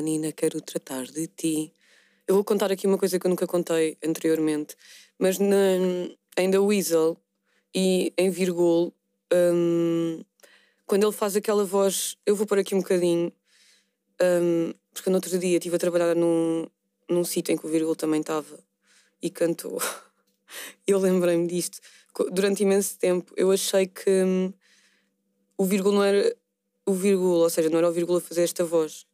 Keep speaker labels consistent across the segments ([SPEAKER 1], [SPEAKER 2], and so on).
[SPEAKER 1] Nina, quero tratar de ti. Eu vou contar aqui uma coisa que eu nunca contei anteriormente, mas na, em The Weasel e em Virgul, um, quando ele faz aquela voz, eu vou pôr aqui um bocadinho, um, porque no outro dia estive a trabalhar num, num sítio em que o Virgul também estava e cantou. eu lembrei-me disto. Durante imenso tempo eu achei que hum, o Virgul não era o Virgul, ou seja, não era o Virgul a fazer esta voz.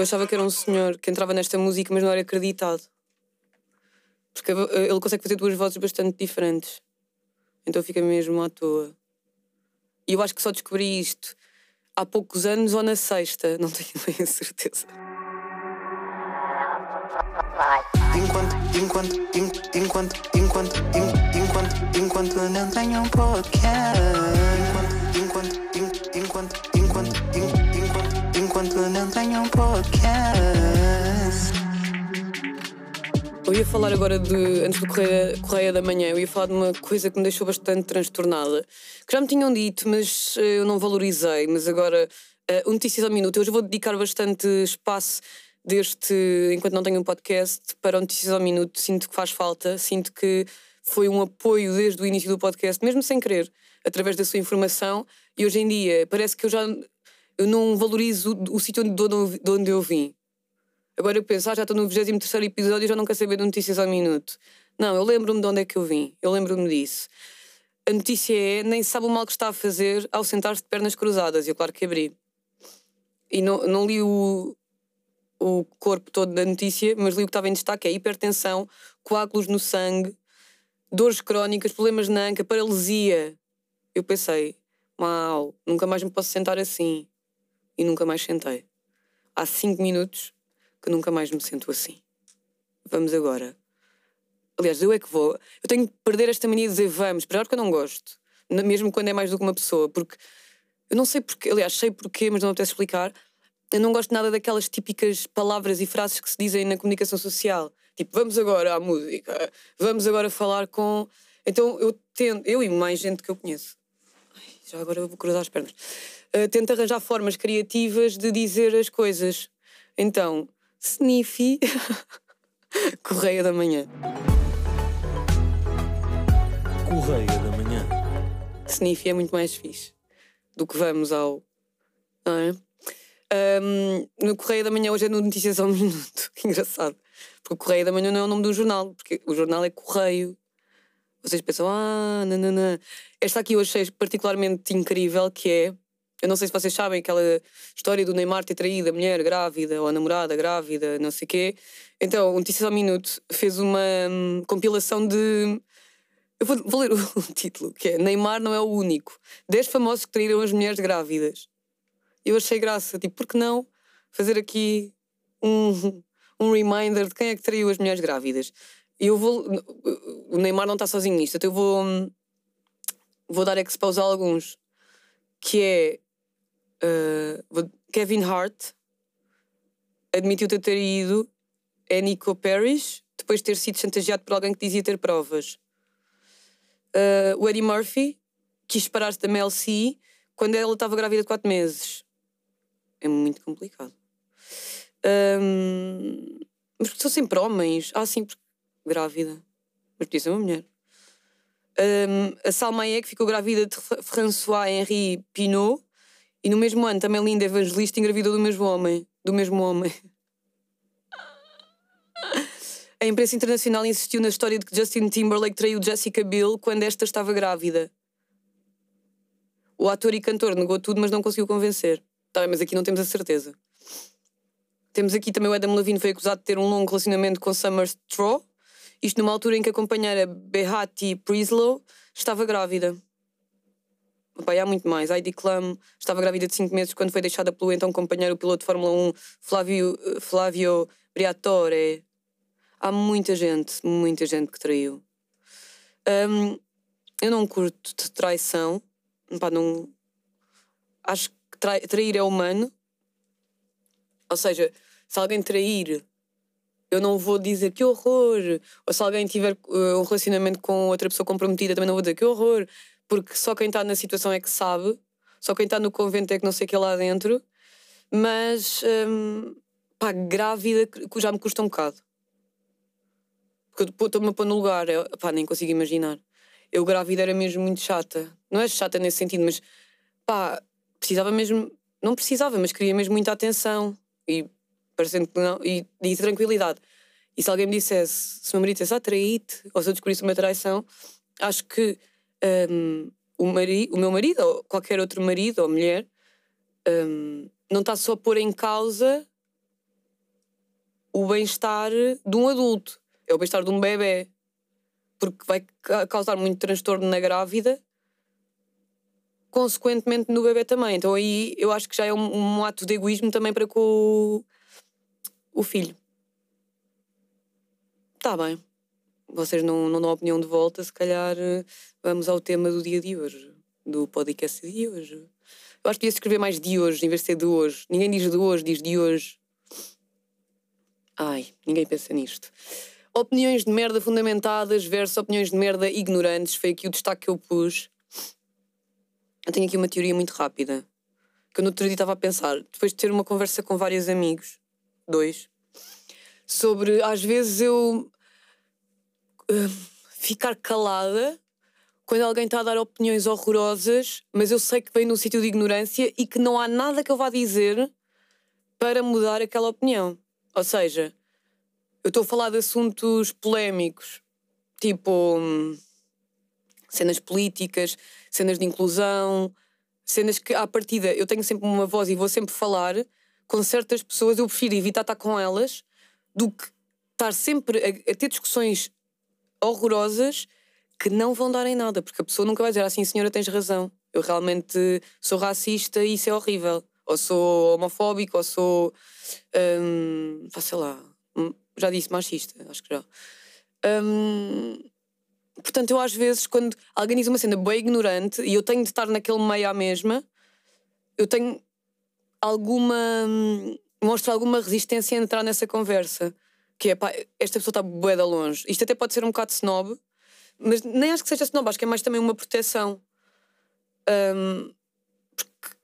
[SPEAKER 1] Eu achava que era um senhor que entrava nesta música, mas não era acreditado. Porque ele consegue fazer duas vozes bastante diferentes. Então fica mesmo à toa. E eu acho que só descobri isto há poucos anos ou na sexta, não tenho bem a certeza. Enquanto, enquanto, enquanto, enquanto, enquanto, enquanto, enquanto não tenho um podcast. Eu ia falar agora de, antes do Correia, Correia da Manhã, eu ia falar de uma coisa que me deixou bastante transtornada. Que já me tinham dito, mas eh, eu não valorizei. Mas agora, uh, Notícias ao Minuto, hoje vou dedicar bastante espaço deste Enquanto Não Tenho um Podcast para o Notícias ao Minuto. Sinto que faz falta, sinto que foi um apoio desde o início do podcast, mesmo sem querer, através da sua informação. E hoje em dia parece que eu já eu não valorizo o, sítio de onde eu vim. Agora eu penso, ah, já estou no 23 episódio e já não quero saber de notícias ao minuto. Não, eu lembro-me de onde é que eu vim. Eu lembro-me disso. A notícia é, nem sabe o mal que está a fazer ao sentar-se de pernas cruzadas. E eu, claro que abri. E não, não li o, o corpo todo da notícia, mas li o que estava em destaque: é hipertensão, coágulos no sangue, dores crónicas, problemas na anca, paralisia. Eu pensei, mal, nunca mais me posso sentar assim. E nunca mais sentei. Há cinco minutos que nunca mais me sinto assim. Vamos agora. Aliás, eu é que vou. Eu tenho que perder esta mania de dizer vamos, para porque eu não gosto. Mesmo quando é mais do que uma pessoa, porque eu não sei porquê, aliás, sei porquê, mas não apetece explicar. Eu não gosto nada daquelas típicas palavras e frases que se dizem na comunicação social. Tipo, vamos agora à música, vamos agora falar com. Então eu tento, eu e mais gente que eu conheço. Ai, já agora vou cruzar as pernas. Uh, tento arranjar formas criativas de dizer as coisas. Então, Sniffy. Correia da Manhã.
[SPEAKER 2] Correia da Manhã.
[SPEAKER 1] Sniffy é muito mais fixe do que vamos ao. Não é? Um, no Correia da Manhã hoje é no Notícias ao Minuto. Que engraçado. Porque o Correia da Manhã não é o nome do jornal, porque o jornal é Correio. Vocês pensam, ah, nananã. Esta aqui eu achei particularmente incrível, que é eu não sei se vocês sabem aquela história do Neymar ter traído a mulher grávida ou a namorada grávida, não sei o quê. Então, o Notícias ao Minuto fez uma hum, compilação de. Eu vou, vou ler o, título, que é Neymar não é o único. 10 famosos que traíram as mulheres grávidas. Eu achei graça, tipo, por que não fazer aqui um, um reminder de quem é que traiu as mulheres grávidas? Eu vou. O Neymar não está sozinho nisto, então eu vou. Hum, vou dar expose a alguns. Que é Uh, Kevin Hart admitiu ter traído é Nico Parrish depois de ter sido chantageado por alguém que dizia ter provas. Uh, o Eddie Murphy quis separar-se da Mel C quando ela estava grávida de 4 meses. É muito complicado. Um, mas são sempre homens. Ah, sim, grávida. Mas podia ser uma mulher. Um, a Salma Hayek ficou grávida de François Henri Pinot e no mesmo ano também Linda Evangelista engravidou do mesmo homem. Do mesmo homem. A imprensa internacional insistiu na história de que Justin Timberlake traiu Jessica Biel quando esta estava grávida. O ator e cantor negou tudo, mas não conseguiu convencer. Tá bem, mas aqui não temos a certeza. Temos aqui também o Adam Levine foi acusado de ter um longo relacionamento com Summer Straw, isto numa altura em que a companheira Behati Prislow estava grávida. Pai, há muito mais. Heidi Klum estava grávida de 5 meses quando foi deixada pelo então companheiro, piloto de Fórmula 1, Flávio, Flávio Briatore. Há muita gente, muita gente que traiu. Um, eu não curto de traição. Pá, não... Acho que tra trair é humano. Ou seja, se alguém trair, eu não vou dizer que horror. Ou se alguém tiver uh, um relacionamento com outra pessoa comprometida, também não vou dizer que horror porque só quem está na situação é que sabe. Só quem está no convento é que não sei o que é lá dentro. Mas, hum, pá, grávida já me custa um bocado. Porque eu estou-me a pôr no lugar, eu, pá, nem consigo imaginar. Eu grávida era mesmo muito chata. Não é chata nesse sentido, mas pá, precisava mesmo, não precisava, mas queria mesmo muita atenção e parecendo que não, e, e tranquilidade. E se alguém me dissesse, se o meu marido dissesse, ah, traí-te, ou se eu descobrisse uma traição, acho que um, o, mari, o meu marido, ou qualquer outro marido ou mulher, um, não está só a pôr em causa o bem-estar de um adulto, é o bem-estar de um bebê. Porque vai causar muito transtorno na grávida, consequentemente no bebê também. Então aí eu acho que já é um, um ato de egoísmo também para com o, o filho. Está bem. Vocês não, não dão opinião de volta, se calhar eh, vamos ao tema do dia de hoje, do podcast de hoje. Eu acho que podia escrever mais de hoje, em vez de ser de hoje. Ninguém diz de hoje, diz de hoje. Ai, ninguém pensa nisto. Opiniões de merda fundamentadas versus opiniões de merda ignorantes. Foi aqui o destaque que eu pus. Eu tenho aqui uma teoria muito rápida. Que eu no outro dia estava a pensar, depois de ter uma conversa com vários amigos, dois, sobre às vezes eu uh, ficar calada quando alguém está a dar opiniões horrorosas, mas eu sei que vem num sítio de ignorância e que não há nada que eu vá dizer para mudar aquela opinião. Ou seja, eu estou a falar de assuntos polémicos, tipo hum, cenas políticas, cenas de inclusão, cenas que à partida eu tenho sempre uma voz e vou sempre falar com certas pessoas, eu prefiro evitar estar com elas do que estar sempre a, a ter discussões horrorosas que não vão dar em nada, porque a pessoa nunca vai dizer assim, senhora, tens razão, eu realmente sou racista e isso é horrível ou sou homofóbico, ou sou. Um, sei lá. Hum, já disse machista, acho que já. Um, portanto, eu às vezes, quando alguém diz uma cena bem ignorante e eu tenho de estar naquele meio à mesma, eu tenho alguma. mostro alguma resistência a entrar nessa conversa. Que é, pá, esta pessoa está bué de longe. Isto até pode ser um bocado snob, mas nem acho que seja snob, acho que é mais também uma proteção. Um,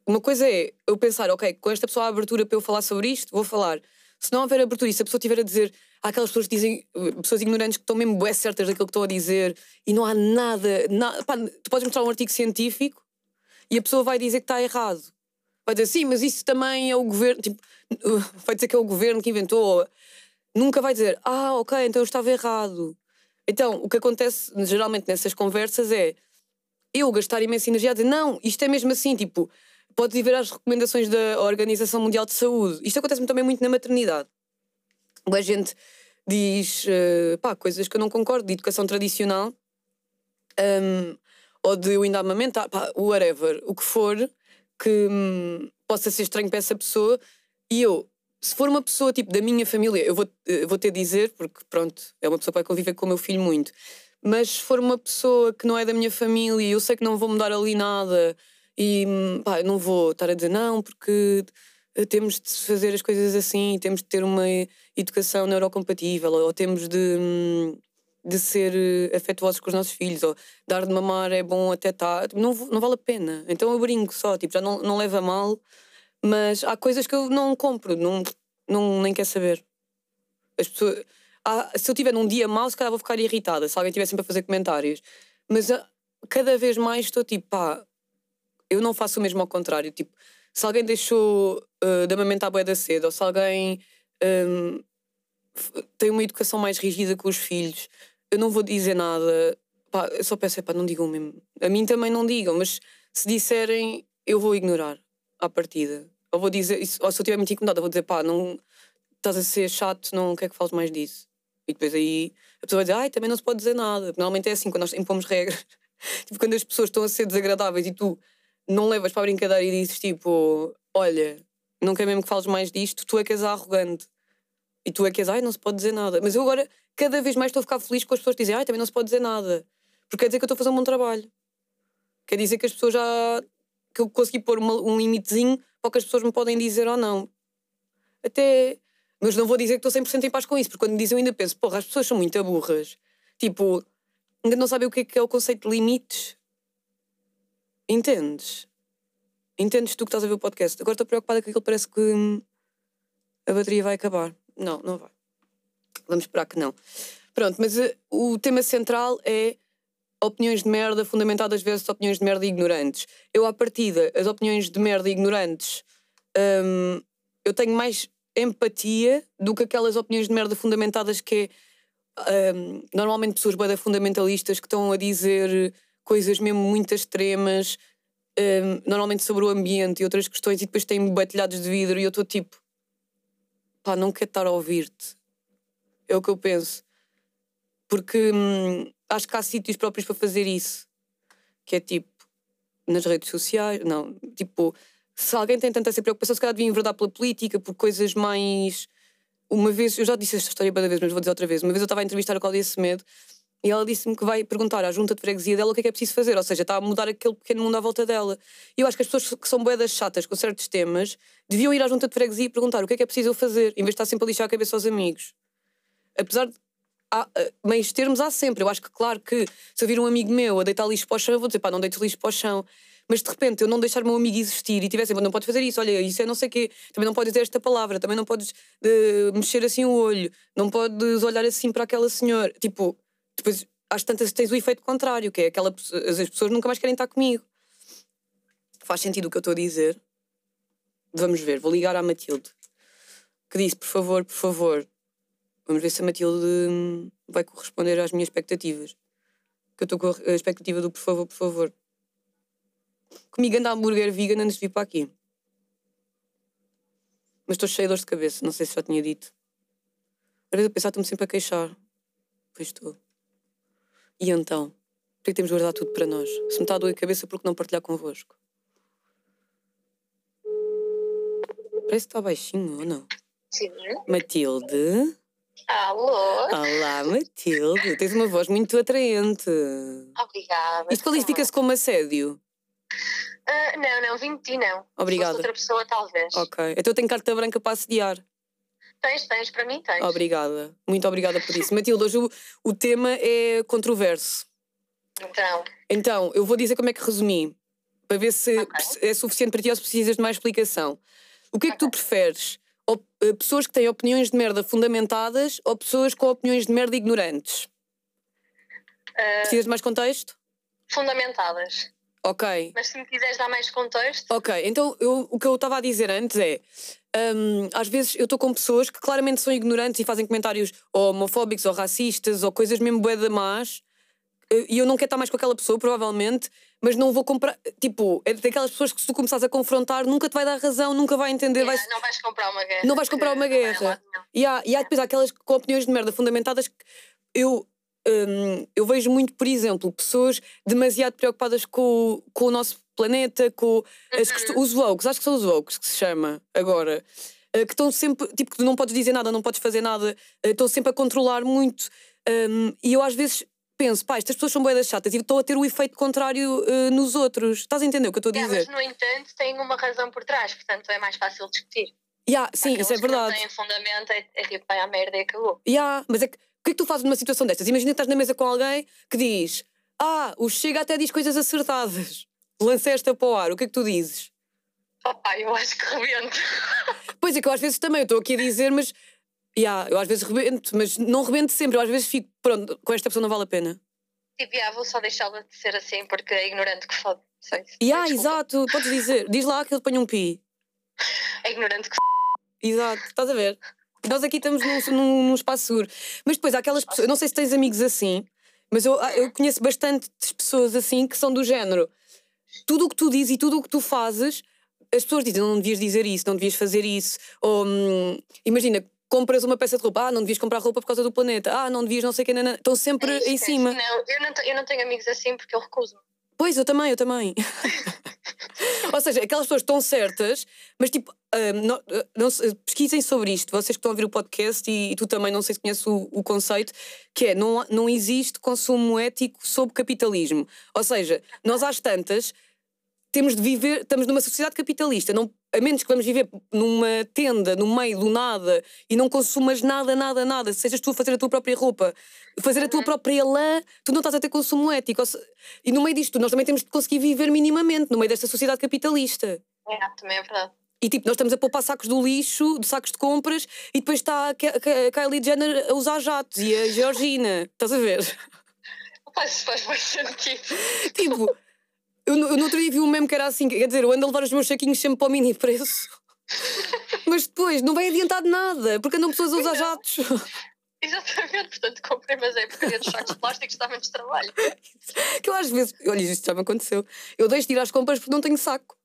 [SPEAKER 1] uma coisa é eu pensar, ok, com esta pessoa há abertura para eu falar sobre isto, vou falar. Se não houver abertura e se a pessoa estiver a dizer, há aquelas pessoas que dizem, pessoas ignorantes que estão mesmo bué certas daquilo que estão a dizer e não há nada, nada pá, tu podes mostrar um artigo científico e a pessoa vai dizer que está errado. Vai dizer, sim, mas isso também é o governo, tipo, vai dizer que é o governo que inventou. Nunca vai dizer, ah, ok, então eu estava errado. Então, o que acontece geralmente nessas conversas é eu gastar imensa energia a dizer, não, isto é mesmo assim, tipo, podes ir ver as recomendações da Organização Mundial de Saúde. Isto acontece também muito na maternidade. A gente diz uh, pá, coisas que eu não concordo, de educação tradicional, um, ou de eu ainda amamentar, pá, whatever, o que for que um, possa ser estranho para essa pessoa. E eu, se for uma pessoa tipo da minha família, eu vou, eu vou ter de dizer, porque pronto, é uma pessoa que vai conviver com o meu filho muito. Mas se for uma pessoa que não é da minha família, eu sei que não vou mudar ali nada e pá, não vou estar a dizer não, porque eh, temos de fazer as coisas assim, temos de ter uma educação neurocompatível, ou temos de, hum, de ser eh, afetuosos com os nossos filhos, ou dar de mamar é bom até estar. Não, não vale a pena. Então eu brinco só, tipo, já não, não leva mal, mas há coisas que eu não compro, não, não, nem quer saber. As pessoas. Ah, se eu tiver num dia mau, se calhar vou ficar irritada se alguém estiver sempre a fazer comentários. Mas ah, cada vez mais estou tipo, pá, eu não faço o mesmo ao contrário. Tipo, se alguém deixou uh, de amamentar a boeda cedo, ou se alguém um, tem uma educação mais rígida com os filhos, eu não vou dizer nada. Pá, eu só peço, é pá, não digam mesmo. A mim também não digam, mas se disserem, eu vou ignorar à partida. Ou vou dizer, ou se eu estiver muito incomodada, vou dizer, pá, não estás a ser chato, não quer que fales mais disso. E depois aí a pessoa vai dizer, ai, também não se pode dizer nada. Normalmente é assim, quando nós impomos regras. tipo, quando as pessoas estão a ser desagradáveis e tu não levas para a brincadeira e dizes tipo: Olha, não quero mesmo que fales mais disto, tu é que és arrogante. E tu é que és, ai, não se pode dizer nada. Mas eu agora, cada vez mais estou a ficar feliz com as pessoas que dizem, ai, também não se pode dizer nada. Porque quer dizer que eu estou a fazer um bom trabalho. Quer dizer que as pessoas já. que eu consegui pôr uma, um limitezinho para o que as pessoas me podem dizer ou não. Até. Mas não vou dizer que estou 100% em paz com isso, porque quando me dizem eu ainda penso, porra, as pessoas são muito burras. Tipo, ainda não sabem o que é, que é o conceito de limites. Entendes? Entendes tu que estás a ver o podcast? Agora estou preocupada que aquilo parece que hum, a bateria vai acabar. Não, não vai. Vamos esperar que não. Pronto, mas uh, o tema central é opiniões de merda fundamentadas versus opiniões de merda ignorantes. Eu, à partida, as opiniões de merda ignorantes, hum, eu tenho mais empatia do que aquelas opiniões de merda fundamentadas que é hum, normalmente pessoas bem fundamentalistas que estão a dizer coisas mesmo muito extremas, hum, normalmente sobre o ambiente e outras questões, e depois têm batilhados de vidro, e eu estou tipo, pá, não quero estar a ouvir-te. É o que eu penso. Porque hum, acho que há sítios próprios para fazer isso. Que é tipo, nas redes sociais, não, tipo, se alguém tem tanta essa preocupação, se calhar devia enverdar pela política, por coisas mais. Uma vez, eu já disse esta história para vez, mas vou dizer outra vez. Uma vez eu estava a entrevistar a Cláudia Semedo e ela disse-me que vai perguntar à junta de freguesia dela o que é que é preciso fazer, ou seja, está a mudar aquele pequeno mundo à volta dela. E eu acho que as pessoas que são boedas chatas com certos temas deviam ir à junta de freguesia e perguntar o que é que é preciso eu fazer, em vez de estar sempre a lixar a cabeça aos amigos. Apesar de há, uh, meios termos há sempre. Eu acho que, claro, que se eu vir um amigo meu a deitar lixo para o chão, eu vou dizer, pá, não deites lixo para o chão. Mas de repente eu não deixar o meu amigo existir e tivesse, não podes fazer isso, olha, isso é não sei o quê, também não podes dizer esta palavra, também não podes uh, mexer assim o olho, não podes olhar assim para aquela senhora. Tipo, depois às tantas tens o efeito contrário, que é aquela as pessoas nunca mais querem estar comigo. Faz sentido o que eu estou a dizer? Vamos ver, vou ligar à Matilde. Que disse, por favor, por favor, Vamos ver se a Matilde hum, vai corresponder às minhas expectativas. Que eu estou com a expectativa do por favor, por favor. Comigo anda hambúrguer vegan antes de vir para aqui. Mas estou cheia de dor de cabeça, não sei se já tinha dito. Às vezes eu pensar, estou-me sempre a queixar. Pois estou. E então? Por que temos de guardar tudo para nós? Se me está a doer a cabeça, por que não partilhar convosco? Parece que está baixinho, ou não?
[SPEAKER 3] Sim.
[SPEAKER 1] Matilde?
[SPEAKER 3] Alô?
[SPEAKER 1] Olá, Matilde. Tens uma voz muito atraente.
[SPEAKER 3] Obrigada.
[SPEAKER 1] Isto qualifica-se como assédio?
[SPEAKER 3] Uh, não, não, vim de ti não.
[SPEAKER 1] Obrigada.
[SPEAKER 3] Se outra pessoa, talvez.
[SPEAKER 1] Ok. Então eu tenho carta branca para assediar.
[SPEAKER 3] Tens, tens, para mim tens.
[SPEAKER 1] Obrigada. Muito obrigada por isso. Matilde, hoje o, o tema é controverso.
[SPEAKER 3] Então.
[SPEAKER 1] Então, eu vou dizer como é que resumi. Para ver se okay. é suficiente para ti ou se precisas de mais explicação. O que é que okay. tu preferes? Eh, pessoas que têm opiniões de merda fundamentadas ou pessoas com opiniões de merda ignorantes?
[SPEAKER 3] Uh,
[SPEAKER 1] Precisas de mais contexto?
[SPEAKER 3] Fundamentadas.
[SPEAKER 1] Ok.
[SPEAKER 3] Mas se me quiseres dar mais contexto.
[SPEAKER 1] Ok, então eu, o que eu estava a dizer antes é. Um, às vezes eu estou com pessoas que claramente são ignorantes e fazem comentários homofóbicos ou racistas ou coisas mesmo bué de más eh, e eu não quero estar mais com aquela pessoa, provavelmente, mas não vou comprar. Tipo, é daquelas pessoas que se tu começares a confrontar, nunca te vai dar razão, nunca vai entender.
[SPEAKER 3] Yeah,
[SPEAKER 1] vais...
[SPEAKER 3] Não vais comprar uma guerra.
[SPEAKER 1] Não vais comprar uma guerra. E há, e há depois aquelas com opiniões de merda fundamentadas que eu. Um, eu vejo muito, por exemplo, pessoas demasiado preocupadas com, com o nosso planeta, com as, uhum. os woke, acho que são os woke que se chama agora, uh, que estão sempre, tipo, que não podes dizer nada, não podes fazer nada, uh, estão sempre a controlar muito. Um, e eu às vezes penso, pá, estas pessoas são boedas chatas e estou a ter o efeito contrário uh, nos outros. Estás a entender o que eu estou a dizer?
[SPEAKER 3] É, mas, no entanto, tem uma razão por trás, portanto é mais fácil discutir.
[SPEAKER 1] Yeah, sim, Aqueles isso é verdade.
[SPEAKER 3] Que não têm fundamento, é, é tipo, vai à merda e acabou.
[SPEAKER 1] Yeah, mas é que, o que é que tu fazes numa situação destas? Imagina que estás na mesa com alguém que diz: Ah, o Chega até diz coisas acertadas. Lança esta para o ar, o que é que tu dizes?
[SPEAKER 3] Opa, eu acho que rebento.
[SPEAKER 1] Pois é, que eu às vezes também estou aqui a dizer, mas Yeah, eu às vezes rebento, mas não rebento sempre. Eu às vezes fico, pronto, com esta pessoa não vale a pena.
[SPEAKER 3] Tipo, yeah, vou só deixá-la de ser assim porque é ignorante que fode. Sei,
[SPEAKER 1] yeah, exato, podes dizer. Diz lá que ele põe um pi.
[SPEAKER 3] É ignorante que
[SPEAKER 1] Exato, estás a ver? Nós aqui estamos num, num, num espaço seguro. Mas depois há aquelas pessoas, eu não sei se tens amigos assim, mas eu, eu conheço bastante pessoas assim que são do género. Tudo o que tu dizes e tudo o que tu fazes, as pessoas dizem não devias dizer isso, não devias fazer isso. Ou hum, imagina, compras uma peça de roupa, ah, não devias comprar roupa por causa do planeta, ah, não devias não sei o que, não, não. estão sempre é isso, em cima.
[SPEAKER 3] Não, eu não, eu não tenho amigos assim porque eu recuso.
[SPEAKER 1] Pois, eu também, eu também. Ou seja, aquelas pessoas estão certas, mas tipo, um, não, não, pesquisem sobre isto, vocês que estão a ouvir o podcast e, e tu também, não sei se conheces o, o, conceito, que é não, não existe consumo ético sob capitalismo. Ou seja, nós às tantas temos de viver, estamos numa sociedade capitalista, não, a menos que vamos viver numa tenda, no meio do nada, e não consumas nada, nada, nada, sejas tu a fazer a tua própria roupa, fazer a tua própria lã, tu não estás a ter consumo ético. E no meio disto, nós também temos de conseguir viver minimamente, no meio desta sociedade capitalista.
[SPEAKER 3] É, também é verdade.
[SPEAKER 1] E tipo, nós estamos a poupar sacos do lixo, de sacos de compras, e depois está a Kylie Jenner a usar jatos e a Georgina. Estás a ver?
[SPEAKER 3] Isso faz mais sentido.
[SPEAKER 1] Tipo, eu, no- eu no outro dia vi um meme que era assim, quer dizer, eu ando a levar os meus saquinhos sempre para o mini preço. Mas depois não vai adiantar de nada, porque andam pessoas a usar jatos.
[SPEAKER 3] Exatamente, portanto comprei, mas é porcaria dos sacos plásticos dá menos trabalho.
[SPEAKER 1] Que eu às vezes, olha, isto já me aconteceu. Eu deixo de ir às compras porque não tenho saco.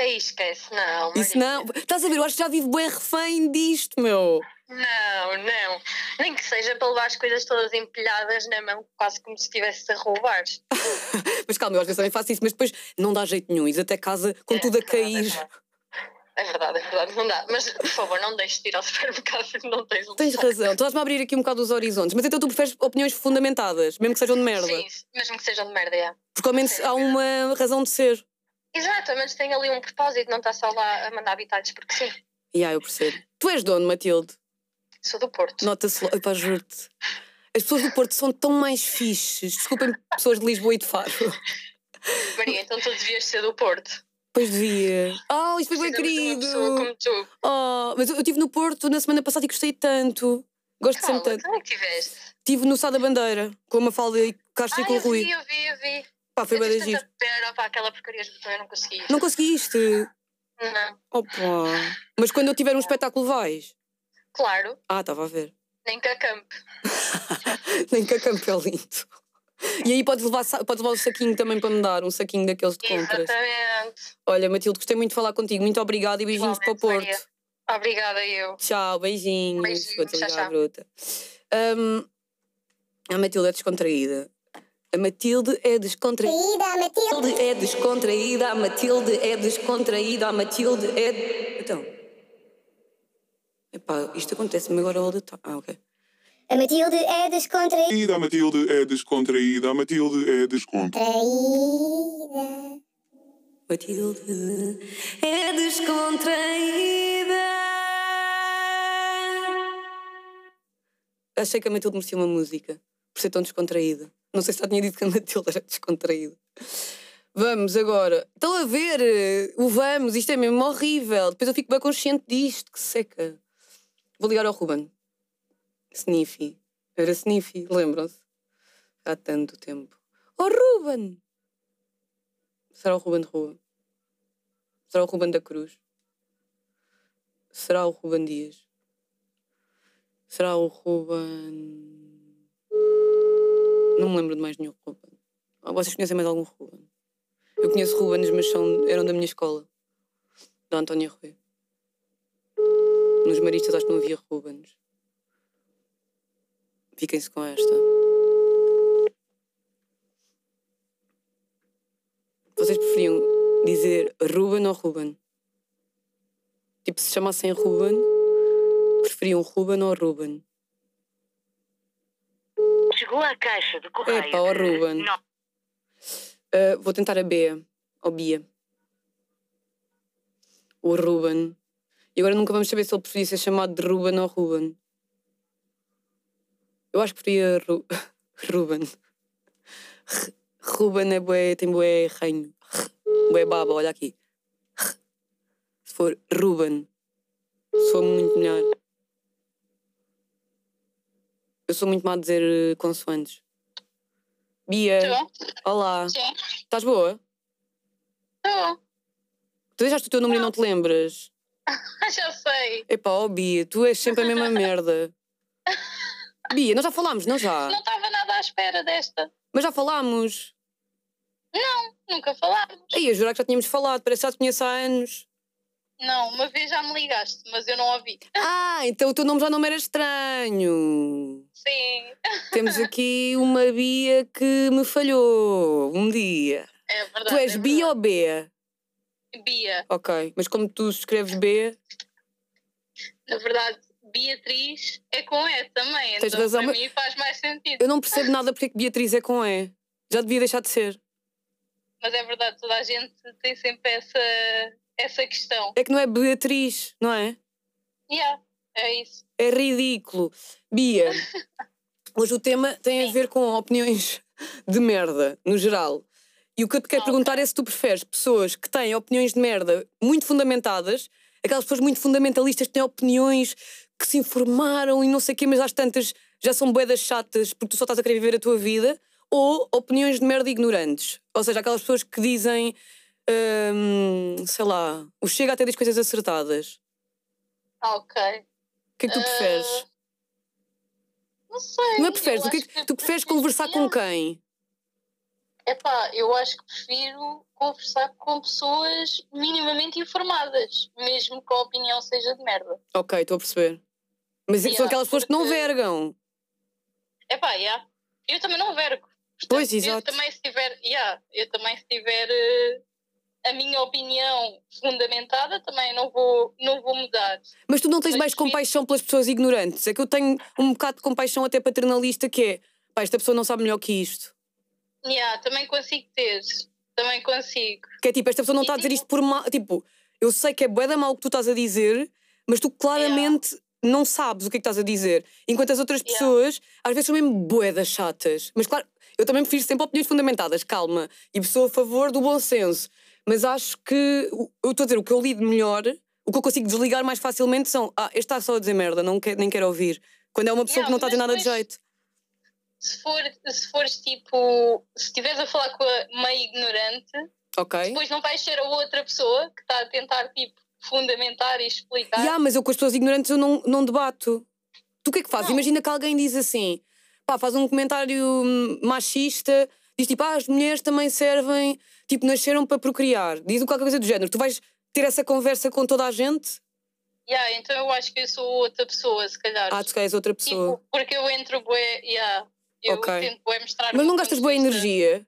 [SPEAKER 3] Aí esquece, não.
[SPEAKER 1] Isso não. Estás a ver, eu acho que já vivo bem refém disto, meu.
[SPEAKER 3] Não, não. Nem que seja para levar as coisas todas empilhadas na mão, quase como se estivesse a roubar.
[SPEAKER 1] Mas calma, eu às vezes também faço isso, mas depois não dá jeito nenhum. Ires até casa com tudo a cair.
[SPEAKER 3] É verdade, é verdade, não dá. Mas, por favor, não deixes de ir ao supermercado porque não tens um
[SPEAKER 1] Tens razão, estás-me a abrir aqui um bocado os horizontes. Mas então tu preferes opiniões fundamentadas, mesmo que sejam de merda.
[SPEAKER 3] Sim, mesmo que sejam de merda, é.
[SPEAKER 1] Porque ao menos há uma razão de ser.
[SPEAKER 3] Exato, mas tem ali um propósito, não está só lá a mandar habitats porque sim.
[SPEAKER 1] E aí eu percebo. Tu és dono, Matilde.
[SPEAKER 3] Sou do Porto.
[SPEAKER 1] Nota-se. Epá, juro-te. As pessoas do Porto são tão mais fixes. Desculpem, pessoas de Lisboa e de Faro.
[SPEAKER 3] Maria, então tu devias ser do Porto.
[SPEAKER 1] Pois devia. Oh, isto foi bem querido. Oh, mas eu eu estive no Porto na semana passada e gostei tanto. Gosto sempre tanto.
[SPEAKER 3] como é que tiveste?
[SPEAKER 1] Estive no Sá da Bandeira, com uma falda e Castro e
[SPEAKER 3] Ah,
[SPEAKER 1] com o
[SPEAKER 3] eu
[SPEAKER 1] Rui.
[SPEAKER 3] vi, eu vi, eu vi.
[SPEAKER 1] Pá, foi bem giro.
[SPEAKER 3] pena, pá, aquela porcaria de botão, eu não consegui.
[SPEAKER 1] Não conseguiste?
[SPEAKER 3] Não.
[SPEAKER 1] Opa. Mas quando eu tiver um espetáculo vais?
[SPEAKER 3] Claro,
[SPEAKER 1] Ah, estava a ver.
[SPEAKER 3] nem que a campo.
[SPEAKER 1] Nem que a campo é lindo. E aí podes levar, podes levar o saquinho também para me dar, um saquinho daqueles de compras.
[SPEAKER 3] Exatamente.
[SPEAKER 1] Olha, Matilde, gostei muito de falar contigo. Muito obrigada e beijinhos para o Porto.
[SPEAKER 3] Maria. Obrigada, eu.
[SPEAKER 1] Tchau, beijinhos.
[SPEAKER 3] Beijinhos,
[SPEAKER 1] Vou
[SPEAKER 3] tchau, tchau.
[SPEAKER 1] bruta. Hum, a Matilde é descontraída. A Matilde é descontraída. A Matilde é descontraída. A Matilde é descontraída. A Matilde é. Então. Epá, isto acontece-me agora all the time. Ah, ok.
[SPEAKER 4] A Matilde é descontraída.
[SPEAKER 5] A Matilde é descontraída, a Matilde é descontraída.
[SPEAKER 1] Matilde é descontraída. Achei que a Matilde merecia uma música por ser tão descontraída. Não sei se já tinha dito que a Matilde era descontraída. Vamos agora. Estão a ver? eh, O vamos, isto é mesmo horrível. Depois eu fico bem consciente disto, que seca. Vou ligar ao Ruben. Sniffy. Era Sniffy, lembram-se? Há tanto tempo. Oh, Ruben! Será o Ruben de Rua? Será o Ruben da Cruz? Será o Ruben Dias? Será o Ruben. Não me lembro de mais nenhum Ruben. Vocês conhecem mais algum Ruben? Eu conheço Rubens, mas são, eram da minha escola, da Antónia Rui. Nos maristas acho que não havia Rubens. Fiquem-se com esta. Vocês preferiam dizer Ruben ou Ruben? Tipo, se chamassem Ruben, preferiam Ruben ou Ruben?
[SPEAKER 6] Chegou à caixa de correio.
[SPEAKER 1] Epá, ó Ruben. Ah, vou tentar a Bea, ou Bia. O Ruben. E agora nunca vamos saber se ele preferia ser chamado de Ruben ou Ruben. Eu acho que preferia Ru... Ruben. R- Ruben é bué, tem bué reino. Bué baba, olha aqui. R- Se for Ruben, sou muito melhor. Eu sou muito má a dizer eh, consoantes. Bia,
[SPEAKER 3] Estou?
[SPEAKER 1] olá.
[SPEAKER 3] Sim.
[SPEAKER 1] Estás boa?
[SPEAKER 3] Estou.
[SPEAKER 1] Tu deixaste o teu número e não te lembras?
[SPEAKER 3] Já sei.
[SPEAKER 1] Epá, ó Bia, tu és sempre a mesma merda. Bia, nós já falámos, não já?
[SPEAKER 3] Não estava nada à espera desta.
[SPEAKER 1] Mas já falámos.
[SPEAKER 3] Nunca falámos.
[SPEAKER 1] Aí, eu jurar que já tínhamos falado, parece que já te conheço há anos.
[SPEAKER 3] Não, uma vez já me ligaste, mas eu não ouvi.
[SPEAKER 1] Ah, então o teu nome já não era estranho.
[SPEAKER 3] Sim,
[SPEAKER 1] Temos aqui uma Bia que me falhou um dia.
[SPEAKER 3] é verdade.
[SPEAKER 1] Tu és
[SPEAKER 3] é
[SPEAKER 1] Bia ou
[SPEAKER 3] verdade. Bia.
[SPEAKER 1] Ok, mas como tu escreves B,
[SPEAKER 3] Na verdade, Beatriz é com E também.
[SPEAKER 1] Tens
[SPEAKER 3] então
[SPEAKER 1] razão,
[SPEAKER 3] para mim faz mais sentido.
[SPEAKER 1] eu não percebo nada porque é que Beatriz é com E. Já devia deixar de ser.
[SPEAKER 3] mas é verdade, toda a gente tem sempre essa, essa questão.
[SPEAKER 1] É que não é Beatriz, não é?
[SPEAKER 3] Yeah, é isso.
[SPEAKER 1] É ridículo. Bia, hoje o tema tem a ver com opiniões de merda, no geral. E o que eu te quero
[SPEAKER 3] Ok.
[SPEAKER 1] perguntar é se tu preferes pessoas que têm opiniões de merda muito fundamentadas, aquelas pessoas muito fundamentalistas que têm opiniões que se informaram e não sei o quê, mas às tantas já são boedas chatas porque tu só estás a querer viver a tua vida, ou opiniões de merda ignorantes. Ou seja, aquelas pessoas que dizem, hum, sei lá, o Chega até diz coisas acertadas.
[SPEAKER 3] Ah, ok.
[SPEAKER 1] O que é que tu preferes?
[SPEAKER 3] Ah, Não sei.
[SPEAKER 1] Não é preferes?
[SPEAKER 3] eu
[SPEAKER 1] O que é que
[SPEAKER 3] acho
[SPEAKER 1] tu preferes conversar com quem?
[SPEAKER 3] Epá, eu acho que prefiro conversar com pessoas minimamente informadas, mesmo que a opinião seja de merda.
[SPEAKER 1] Ok, estou a perceber. Mas são
[SPEAKER 3] Yeah,
[SPEAKER 1] aquelas pessoas que não
[SPEAKER 3] porque-
[SPEAKER 1] vergam.
[SPEAKER 3] Epá, yeah. eu também não vergo. Portanto,
[SPEAKER 1] Pois,
[SPEAKER 3] Eu
[SPEAKER 1] exato.
[SPEAKER 3] também se tiver, yeah, eu também se tiver eh, a minha opinião fundamentada, também não vou, não vou mudar.
[SPEAKER 1] Mas tu não tens
[SPEAKER 3] Mas
[SPEAKER 1] mais
[SPEAKER 3] sim.
[SPEAKER 1] compaixão pelas pessoas ignorantes. É que eu tenho um bocado de compaixão até paternalista que é pá, esta pessoa não sabe melhor que isto.
[SPEAKER 3] Yeah, também consigo ter, também consigo.
[SPEAKER 1] Que é tipo, esta pessoa não está a dizer isto por mal. Tipo, eu sei que é bué da mal o que tu estás a dizer, mas tu claramente não sabes o que é que estás a dizer. Enquanto as outras
[SPEAKER 3] Yeah.
[SPEAKER 1] pessoas, às vezes são mesmo boedas chatas. Mas claro, eu também prefiro sempre opiniões fundamentadas, calma. E sou a favor do bom senso. Mas acho que, eu estou a dizer, o que eu lido melhor, o que eu consigo desligar mais facilmente são, ah, este está só a dizer merda, não quer, nem quero ouvir. Quando é uma pessoa
[SPEAKER 3] Yeah,
[SPEAKER 1] que não está a dizer nada de jeito.
[SPEAKER 3] Se, for, se fores tipo, se estiveres a falar com a meio ignorante,
[SPEAKER 1] Ok?
[SPEAKER 3] depois não vais ser a outra pessoa que está a tentar tipo fundamentar e explicar.
[SPEAKER 1] Yeah, mas eu com as pessoas ignorantes eu não, não debato. Tu o que é que fazes? Imagina que alguém diz assim, pá, faz um comentário hum, machista, diz tipo, ah, as mulheres também servem, tipo, nasceram para procriar. Diz qualquer coisa do género. Tu vais ter essa conversa com toda a gente?
[SPEAKER 3] Yeah, então eu acho que eu sou outra pessoa, se calhar.
[SPEAKER 1] Ah, tu és outra pessoa.
[SPEAKER 3] Tipo, porque eu entro bué, yeah, eu
[SPEAKER 1] Ok.
[SPEAKER 3] tento bué mostrar.
[SPEAKER 1] Mas não gastas boa energia?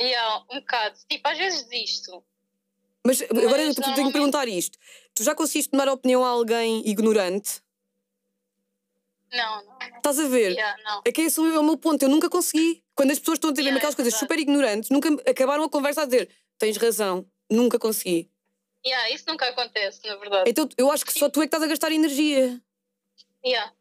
[SPEAKER 3] Yeah, um bocado. Tipo, às vezes desisto.
[SPEAKER 1] Mas agora eu te- tenho que perguntar isto. Tu já conseguiste tomar opinião a alguém ignorante?
[SPEAKER 3] Não, não.
[SPEAKER 1] Estás a ver?
[SPEAKER 3] Yeah, não.
[SPEAKER 1] É que esse é o meu ponto, eu nunca consegui. Quando as pessoas estão a dizer
[SPEAKER 3] Yeah,
[SPEAKER 1] aquelas
[SPEAKER 3] é
[SPEAKER 1] coisas super ignorantes, nunca acabaram a conversa a dizer tens razão, nunca consegui.
[SPEAKER 3] Yeah, isso nunca acontece, na verdade.
[SPEAKER 1] Então eu acho que só tu é que estás a gastar energia.
[SPEAKER 3] Yeah.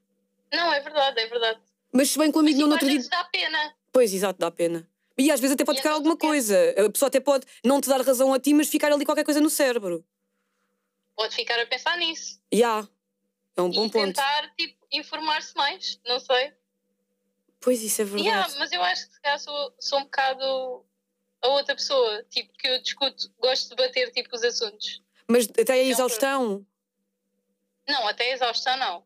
[SPEAKER 3] Não, é verdade, é verdade.
[SPEAKER 1] Mas se bem que o amigo não outro dia.
[SPEAKER 3] dá pena.
[SPEAKER 1] Pois, exato, dá pena. E às vezes até pode
[SPEAKER 3] E
[SPEAKER 1] ficar alguma coisa. A pessoa até pode não te dar razão a ti, mas ficar ali qualquer coisa no cérebro.
[SPEAKER 3] Pode ficar a pensar nisso.
[SPEAKER 1] E há. É um bom
[SPEAKER 3] e
[SPEAKER 1] ponto.
[SPEAKER 3] tentar, tipo, informar-se mais. Não sei.
[SPEAKER 1] Pois, isso é verdade.
[SPEAKER 3] Yeah, mas eu acho que se calhar sou, sou um bocado a outra pessoa. Tipo, que eu discuto, gosto de bater, tipo, os assuntos.
[SPEAKER 1] Mas até a
[SPEAKER 3] Não,
[SPEAKER 1] exaustão.
[SPEAKER 3] Não, até a exaustão não.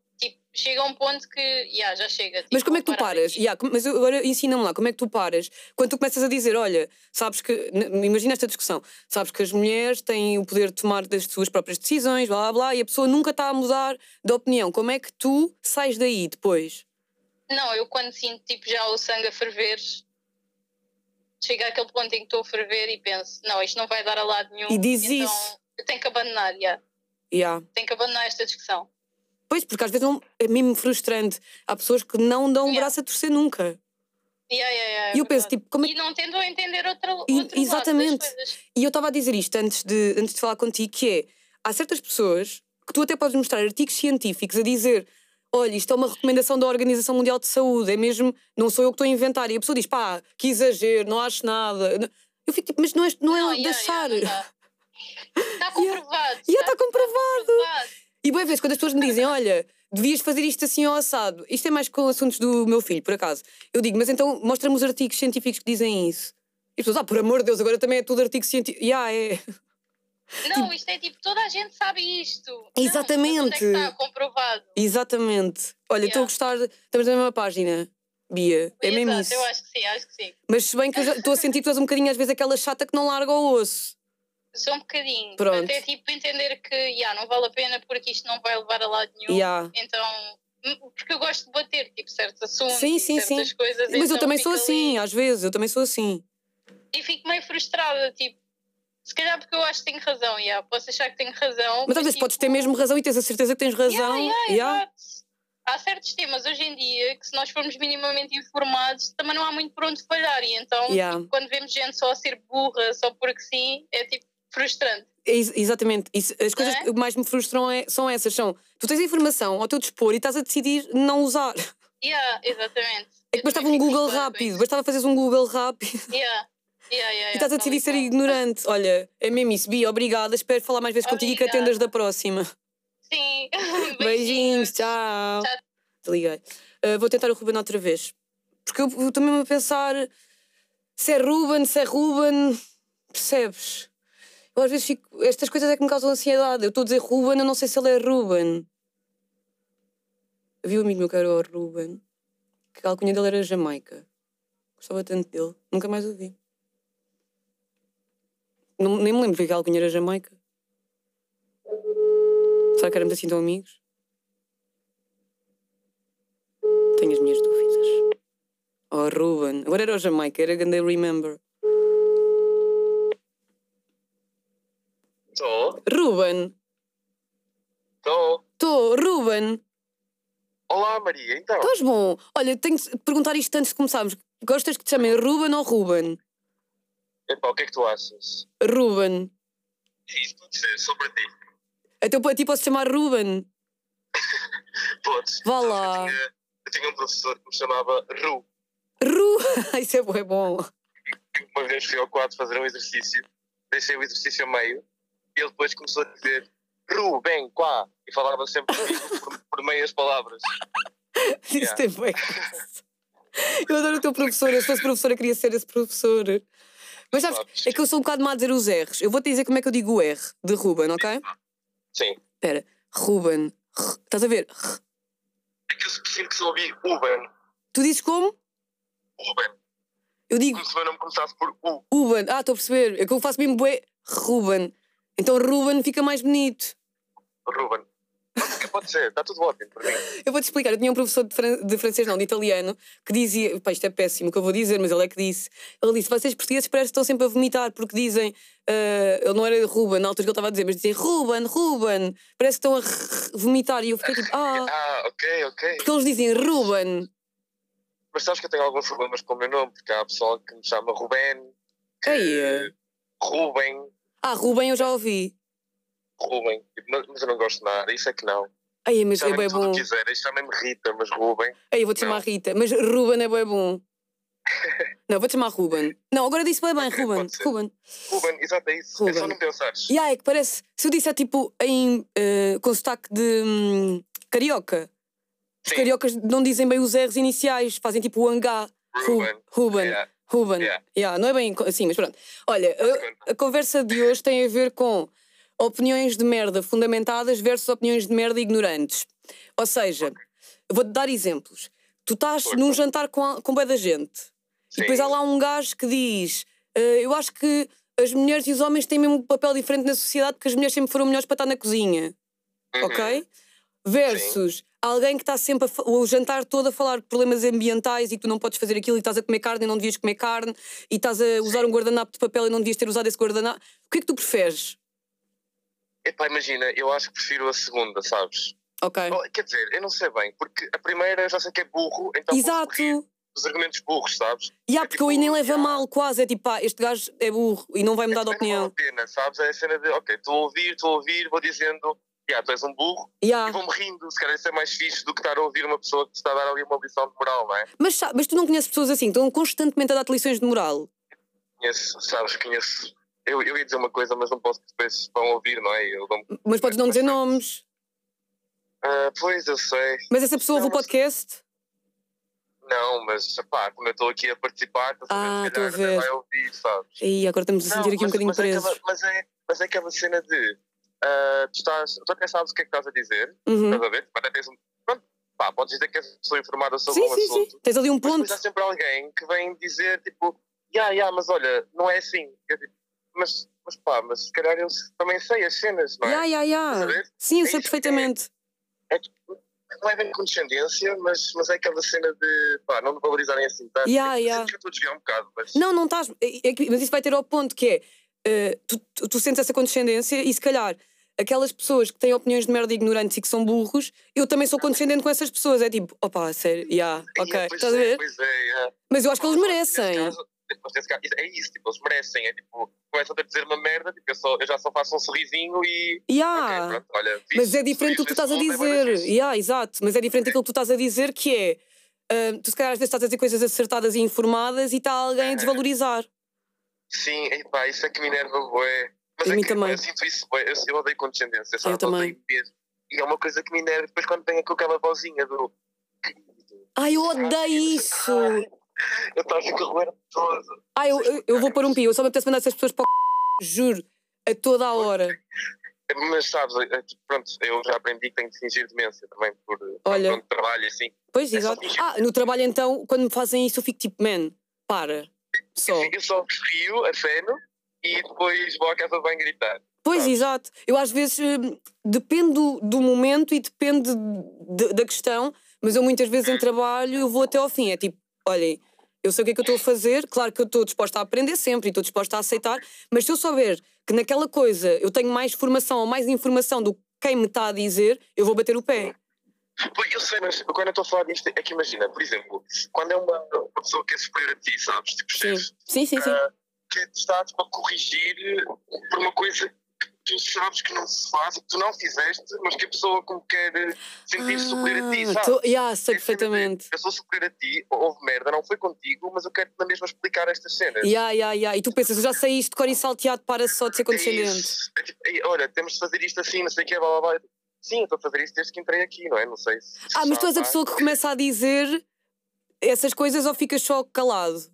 [SPEAKER 3] Chega a um ponto que, yeah, já chega.
[SPEAKER 1] Mas
[SPEAKER 3] tipo,
[SPEAKER 1] como é que tu paras? Yeah, mas agora ensina-me lá, como é que tu paras? Quando tu começas a dizer, olha, sabes que. Imagina esta discussão. Sabes que as mulheres têm o poder de tomar das suas próprias decisões, blá blá blá, e a pessoa nunca está a mudar de opinião. Como é que tu sais daí depois?
[SPEAKER 3] Não, eu quando sinto tipo já o sangue a ferver, chega àquele ponto em que estou a ferver e penso, não, isto não vai dar a lado nenhum.
[SPEAKER 1] E diz
[SPEAKER 3] então
[SPEAKER 1] isso.
[SPEAKER 3] Eu tenho que abandonar, yeah.
[SPEAKER 1] Yeah.
[SPEAKER 3] tenho que abandonar esta discussão.
[SPEAKER 1] Pois, porque às vezes não, é mesmo frustrante. Há pessoas que não dão o
[SPEAKER 3] Yeah.
[SPEAKER 1] braço a torcer nunca.
[SPEAKER 3] Yeah, yeah, é
[SPEAKER 1] E eu penso, tipo, como é
[SPEAKER 3] E não tendo a entender outra, outro
[SPEAKER 1] exatamente. E eu estava a dizer isto antes de, antes de falar contigo, que é, há certas pessoas que tu até podes mostrar artigos científicos a dizer olha, isto é uma recomendação da Organização Mundial de Saúde, é mesmo, não sou eu que estou a inventar. E a pessoa diz, pá, que exagero, não acho nada. Eu fico tipo, mas não é, não é
[SPEAKER 3] Não,
[SPEAKER 1] de
[SPEAKER 3] yeah,
[SPEAKER 1] achar.
[SPEAKER 3] yeah, não dá. Está comprovado.
[SPEAKER 1] Yeah, está comprovado.
[SPEAKER 3] comprovado.
[SPEAKER 1] E boa vez, quando as pessoas me dizem, olha, devias fazer isto assim ao assado, isto é mais com assuntos do meu filho, por acaso. Eu digo, mas então mostra-me os artigos científicos que dizem isso. E as pessoas, ah, por amor de Deus, agora também é tudo artigo científico. Yeah, é.
[SPEAKER 3] Não, isto é tipo, toda a gente sabe isto. Não, mas
[SPEAKER 1] Exatamente.
[SPEAKER 3] onde é está comprovado?
[SPEAKER 1] Exatamente. Olha, estou a
[SPEAKER 3] Yeah.
[SPEAKER 1] gostar, de- estamos na mesma página, Bia. É mesmo
[SPEAKER 3] Exato,
[SPEAKER 1] isso.
[SPEAKER 3] Eu acho que sim, acho que sim.
[SPEAKER 1] Mas se bem que eu estou a sentir que tu és um bocadinho às vezes aquela chata que não larga o osso.
[SPEAKER 3] Só um bocadinho.
[SPEAKER 1] Pronto.
[SPEAKER 3] Até tipo entender que yeah, não vale a pena porque isto não vai levar a lado nenhum.
[SPEAKER 1] Yeah.
[SPEAKER 3] Então, hum, porque eu gosto de bater tipo certos assuntos
[SPEAKER 1] Sim, sim,
[SPEAKER 3] certas
[SPEAKER 1] sim.
[SPEAKER 3] coisas.
[SPEAKER 1] Mas eu
[SPEAKER 3] então
[SPEAKER 1] também sou assim,
[SPEAKER 3] ali
[SPEAKER 1] às vezes, eu também sou assim.
[SPEAKER 3] E fico meio frustrada, tipo, se calhar porque eu acho que tenho razão, yeah, posso achar que tenho razão.
[SPEAKER 1] Mas às vezes
[SPEAKER 3] tipo,
[SPEAKER 1] podes ter mesmo razão e tens a certeza que tens razão.
[SPEAKER 3] Yeah, yeah,
[SPEAKER 1] Yeah.
[SPEAKER 3] há certos temas hoje em dia que se nós formos minimamente informados também não há muito por onde falhar e então tipo, quando vemos gente só a ser burra só porque sim, é tipo frustrante.
[SPEAKER 1] Ex- exatamente. Isso- as coisas
[SPEAKER 3] é?
[SPEAKER 1] que mais me frustram é- são essas: são tu tens a informação ao teu dispor e estás a decidir não usar.
[SPEAKER 3] Yeah, exatamente.
[SPEAKER 1] É que bastava um Google rápido, bastava fazeres um Google rápido
[SPEAKER 3] Yeah. Yeah, yeah,
[SPEAKER 1] e estás a
[SPEAKER 3] yeah,
[SPEAKER 1] decidir ser ignorante. Olha, é mesmo isso, Bia, obrigada. Espero falar mais vezes contigo e que
[SPEAKER 3] Obrigada.
[SPEAKER 1] atendas da próxima.
[SPEAKER 3] Sim.
[SPEAKER 1] Beijinhos, tchau.
[SPEAKER 3] Tchau.
[SPEAKER 1] Desliguei. Uh, vou tentar o Ruben outra vez. Porque eu eu estou mesmo a pensar se é Ruben, se é Ruben. Percebes? Eu às vezes fico. Estas coisas é que me causam ansiedade. Eu estou a dizer Ruben, eu não sei se ele é Ruben. Havia um amigo meu que era o Ruben, que a alcunha dele era Jamaica. Gostava tanto dele. Nunca mais o vi. Não, nem me lembro porque a alcunha era Jamaica. Será que éramos assim tão amigos? Tenho as minhas dúvidas. Oh, Ruben. Agora era o Jamaica, era Ganda Remember.
[SPEAKER 7] Estou,
[SPEAKER 1] Ruben.
[SPEAKER 7] estou.
[SPEAKER 1] Tô, Ruben.
[SPEAKER 7] Olá Maria, então.
[SPEAKER 1] Estás bom? Olha, tenho que perguntar isto antes de começarmos. Gostas que te chamem Ruben ou Ruben?
[SPEAKER 7] Epá, o que é que tu achas?
[SPEAKER 1] Ruben.
[SPEAKER 7] Isso pode ser, só para ti.
[SPEAKER 1] Então para ti posso chamar Ruben?
[SPEAKER 7] Podes.
[SPEAKER 1] Vá lá.
[SPEAKER 7] Eu tinha, eu tinha um professor que me chamava Ru.
[SPEAKER 1] Ru. Isso é bom.
[SPEAKER 7] Uma vez fui ao quadro fazer um exercício, deixei o exercício a meio ele depois começou a dizer Ru, bem, quá. E falava sempre comigo por, por meias palavras.
[SPEAKER 1] Isso
[SPEAKER 7] Yeah.
[SPEAKER 1] tem bem. graça. Eu adoro o teu professor. Eu se fosse professora queria ser esse professor. Mas sabes, é que eu sou um bocado má a dizer os R's. Eu vou-te dizer como é que eu digo o R de Ruben, ok?
[SPEAKER 7] Sim.
[SPEAKER 1] Espera. Ruben. R. Estás a ver? R.
[SPEAKER 7] É que eu sinto que só ouvi Uben.
[SPEAKER 1] Tu dizes como?
[SPEAKER 7] Uben.
[SPEAKER 1] Eu digo
[SPEAKER 7] Como se o meu nome começasse por U.
[SPEAKER 1] Ruben. Ah, estou a perceber. É que eu faço mesmo bué Ruben. Então Ruben fica mais bonito.
[SPEAKER 7] Ruben. Pode, pode ser, está tudo ótimo para mim.
[SPEAKER 1] Eu vou-te explicar. Eu tinha um professor de, fran- de francês, não, de italiano, que dizia. Pá, isto é péssimo o que eu vou dizer, mas ele é que disse. Ele disse: vocês portugueses parece que estão sempre a vomitar, porque dizem. ah, ele não era Ruben, na altura que ele estava a dizer, mas dizem Ruben, Ruben. Parece que estão a vomitar. E eu fiquei tipo: ah.
[SPEAKER 7] Ah, ok, ok.
[SPEAKER 1] Porque eles dizem Ruben.
[SPEAKER 7] Mas sabes que eu tenho alguns problemas com o meu nome, porque há pessoal que me chama Ruben,
[SPEAKER 1] Ei, é.
[SPEAKER 7] Ruben,
[SPEAKER 1] Ah, Ruben eu já ouvi.
[SPEAKER 7] Ruben. Tipo, Mas mas eu não gosto de nada, isso é que não.
[SPEAKER 1] Ai, mas é bem bom.
[SPEAKER 7] que quiserem, chamem-me Rita, mas Ruben.
[SPEAKER 1] Ei, eu vou-te chamar
[SPEAKER 7] Não.
[SPEAKER 1] Rita, mas Ruben é bem bom. Não, vou-te chamar Ruben. Não, agora disse bem bem, Ruben. Ruben.
[SPEAKER 7] Ruben, exato, é isso. É
[SPEAKER 1] Ruben.
[SPEAKER 7] só não pensares.
[SPEAKER 1] E aí, é que parece. Se eu disser tipo em, eh, com sotaque de hum, carioca, os
[SPEAKER 7] Sim.
[SPEAKER 1] cariocas não dizem bem os R's iniciais, fazem tipo o. Ru-
[SPEAKER 7] Ruben.
[SPEAKER 1] Ruben.
[SPEAKER 7] Yeah.
[SPEAKER 1] Ruben.
[SPEAKER 7] Yeah.
[SPEAKER 1] Yeah, não é bem assim, mas pronto. Olha, a, a conversa de hoje tem a ver com opiniões de merda fundamentadas versus opiniões de merda ignorantes. Ou seja, eu vou-te dar exemplos. Tu estás
[SPEAKER 7] Força.
[SPEAKER 1] num jantar com, a- com da gente e depois
[SPEAKER 7] Sim.
[SPEAKER 1] há lá um gajo que diz: "Eh, Eu acho que as mulheres e os homens têm mesmo um papel diferente na sociedade porque as mulheres sempre foram melhores para estar na cozinha,
[SPEAKER 7] Uhum.
[SPEAKER 1] ok? Versus alguém que está sempre a o jantar todo a falar de problemas ambientais e que tu não podes fazer aquilo e estás a comer carne e não devias comer carne e estás a usar um guardanapo de papel e não devias ter usado esse guardanapo. O que é que tu preferes?
[SPEAKER 7] Epá, imagina, eu acho que prefiro a segunda, sabes?
[SPEAKER 1] Ok.
[SPEAKER 7] Quer dizer, eu não sei bem, porque a primeira eu já sei que é burro, então
[SPEAKER 1] Exato.
[SPEAKER 7] dos argumentos burros, sabes?
[SPEAKER 1] E há,
[SPEAKER 7] É
[SPEAKER 1] porque
[SPEAKER 7] tipo,
[SPEAKER 1] eu nem leva
[SPEAKER 7] yeah.
[SPEAKER 1] mal, quase. É tipo, pá, este gajo é burro e não vai mudar de
[SPEAKER 7] Também não
[SPEAKER 1] opinião.
[SPEAKER 7] vale a pena, sabes? É a cena de, ok, estou a ouvir, estou a ouvir, vou dizendo, yeah, tu és um burro,
[SPEAKER 1] Yeah.
[SPEAKER 7] e vou-me rindo. Se calhar isso é mais fixe do que estar a ouvir uma pessoa que te está a dar ali uma lição de moral, não é?
[SPEAKER 1] Mas, mas tu não conheces pessoas assim, que estão constantemente a dar-te lições de moral.
[SPEAKER 7] Conheço, sabes, conheço. Eu, eu ia dizer uma coisa, mas não posso, porque depois vão ouvir, não é?
[SPEAKER 1] Mas podes não dizer nomes.
[SPEAKER 7] Ah, pois, eu sei.
[SPEAKER 1] Mas essa pessoa ouve o podcast?
[SPEAKER 7] Não, mas, pá, como eu estou aqui a participar, estás
[SPEAKER 1] Ah,
[SPEAKER 7] a ver, se calhar vai ouvir, sabes?
[SPEAKER 1] E agora estamos a sentir
[SPEAKER 7] Não,
[SPEAKER 1] aqui um
[SPEAKER 7] mas-
[SPEAKER 1] bocadinho
[SPEAKER 7] mas é aquela- mas, é, mas é aquela cena de. Ah, tu, estás, tu até sabes o que é que estás a dizer,
[SPEAKER 1] Uhum.
[SPEAKER 7] estás a ver? Até tens um. Pronto, pá, podes dizer que és pessoa informada sobre
[SPEAKER 1] Sim,
[SPEAKER 7] um
[SPEAKER 1] sim,
[SPEAKER 7] assunto.
[SPEAKER 1] sim. Tens ali um
[SPEAKER 7] Mas
[SPEAKER 1] ponto.
[SPEAKER 7] depois há sempre alguém que vem dizer tipo, ya, ya, mas olha, não é assim. Eu digo, mas, mas pá, mas se calhar eu também sei as cenas, não é?
[SPEAKER 1] Ya, ya, ya. Sim, eu
[SPEAKER 7] É
[SPEAKER 1] sei
[SPEAKER 7] é.
[SPEAKER 1] perfeitamente.
[SPEAKER 7] É que não é bem condescendência, mas, mas é aquela cena de pá, não me valorizarem assim tanto. Eu
[SPEAKER 1] ya.
[SPEAKER 7] sinto que eu estou a desviar um bocado, mas
[SPEAKER 1] Não, não estás. é- é mas isso vai ter ao ponto que é. eh, tu, tu- tu sentes essa condescendência e se calhar aquelas pessoas que têm opiniões de merda ignorantes e que são burros, eu também sou condescendente com essas pessoas. É tipo, opa, sério, yeah, ok,
[SPEAKER 7] Yeah,
[SPEAKER 1] estás a
[SPEAKER 7] é,
[SPEAKER 1] ver?
[SPEAKER 7] Pois é, yeah.
[SPEAKER 1] Mas eu acho que eles merecem.
[SPEAKER 7] mas caso, é isso, tipo, eles merecem. É tipo, começam a dizer uma merda, tipo, eu, só, eu já só faço um sorrisinho e.
[SPEAKER 1] Yeah.
[SPEAKER 7] ok, pronto, olha, fiz
[SPEAKER 1] Mas é diferente do que tu estás a
[SPEAKER 7] é
[SPEAKER 1] dizer.
[SPEAKER 7] fixe.
[SPEAKER 1] Yeah, exato. Mas é diferente daquilo que tu estás a dizer, que é. ah, tu se calhar às vezes estás a dizer coisas acertadas e informadas e está alguém a desvalorizar.
[SPEAKER 7] Sim, epá, isso é que me enerva, bué. Mas é
[SPEAKER 1] mim
[SPEAKER 7] que,
[SPEAKER 1] também.
[SPEAKER 7] Eu sinto isso. Eu, eu odeio condescendência, sabe?
[SPEAKER 1] Eu também.
[SPEAKER 7] E é uma coisa que me enerva depois quando vem com aquela vozinha do.
[SPEAKER 1] Ai, eu odeio isso!
[SPEAKER 7] Eu estava a ficar roer todo.
[SPEAKER 1] Ai, eu, eu, eu vou pôr um pi, eu só me apetece mandar essas pessoas para o c... juro, a toda a hora.
[SPEAKER 7] Mas sabes, é, pronto, eu já aprendi que tenho de fingir demência também por
[SPEAKER 1] Olha.
[SPEAKER 7] pronto, trabalho assim.
[SPEAKER 1] Pois,
[SPEAKER 7] É
[SPEAKER 1] exato. Ah, no trabalho então, quando me fazem isso, eu fico tipo, man, para. Só.
[SPEAKER 7] Eu só rio, aceno e depois vou à casa de banho gritar.
[SPEAKER 1] Pois, exato. Eu às vezes hum, depende do, do momento e depende de- da questão, mas eu muitas vezes em trabalho eu vou até ao fim. É tipo, olhem, eu sei o que é que eu estou a fazer, claro que eu estou disposta a aprender sempre e estou disposta a aceitar, mas se eu souber que naquela coisa eu tenho mais formação ou mais informação do que quem me está a dizer, eu vou bater o pé.
[SPEAKER 7] Eu sei, mas quando eu estou a falar disto, é que imagina, por exemplo, quando é uma, uma pessoa que é superior a ti, sabes? Tipo,
[SPEAKER 1] Sim,
[SPEAKER 7] chefe,
[SPEAKER 1] sim, sim. sim.
[SPEAKER 7] ah, que te está tipo, a corrigir por uma coisa que tu sabes que não se faz, que tu não fizeste, mas que a pessoa como quer sentir-se superior a ti,
[SPEAKER 1] Ah,
[SPEAKER 7] sabes?
[SPEAKER 1] tô- yeah, sei
[SPEAKER 7] É
[SPEAKER 1] perfeitamente.
[SPEAKER 7] Eu sou superior a ti, houve merda, não foi contigo, mas eu quero na mesma explicar estas cenas.
[SPEAKER 1] Yeah, yeah, yeah. E tu pensas, eu já sei isto de cor e salteado, para só de ser
[SPEAKER 7] É
[SPEAKER 1] condescendente.
[SPEAKER 7] isso. É tipo, "Ei, olha, temos de fazer isto assim, não sei o que, blá blá blá. Sim, eu estou a fazer isto desde que entrei aqui, não é? Não sei se.
[SPEAKER 1] Ah, mas tu és a
[SPEAKER 7] sabe,
[SPEAKER 1] pessoa que começa a dizer essas coisas ou ficas só calado?